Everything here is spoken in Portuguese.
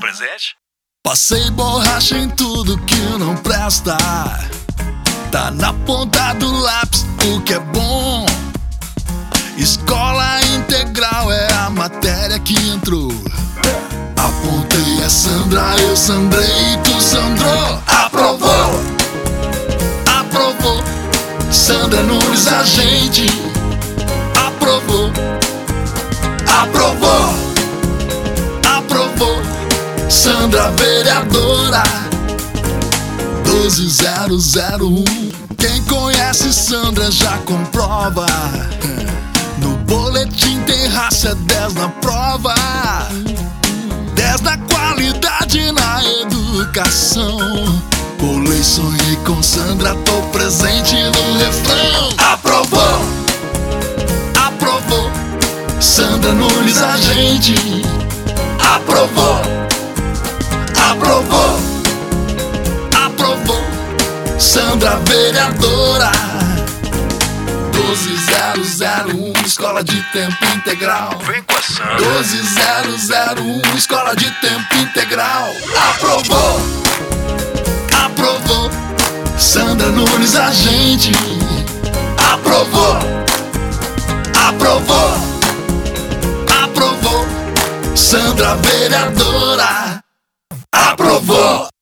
Presente? Passei borracha em tudo que não presta. Tá na ponta do lápis o que é bom. Escola integral é a matéria que entrou. Apontei a Sandra, eu sandrei, tu sandrou. Aprovou, aprovou. Sandra Nunes, a gente Sandra vereadora 12001 Quem conhece Sandra já comprova. No boletim tem raça 10 na prova. 10 na qualidade na educação. Colei, sonhei com Sandra, tô presente no refrão. Aprovou, aprovou! Sandra Nunes, a gente aprovou, Sandra vereadora 12001 Escola de Tempo Integral Vem com a Sandra. 12001 Escola de Tempo Integral Aprovou, aprovou. Sandra Nunes, a gente aprovou, aprovou, aprovou. Sandra vereadora aprovou.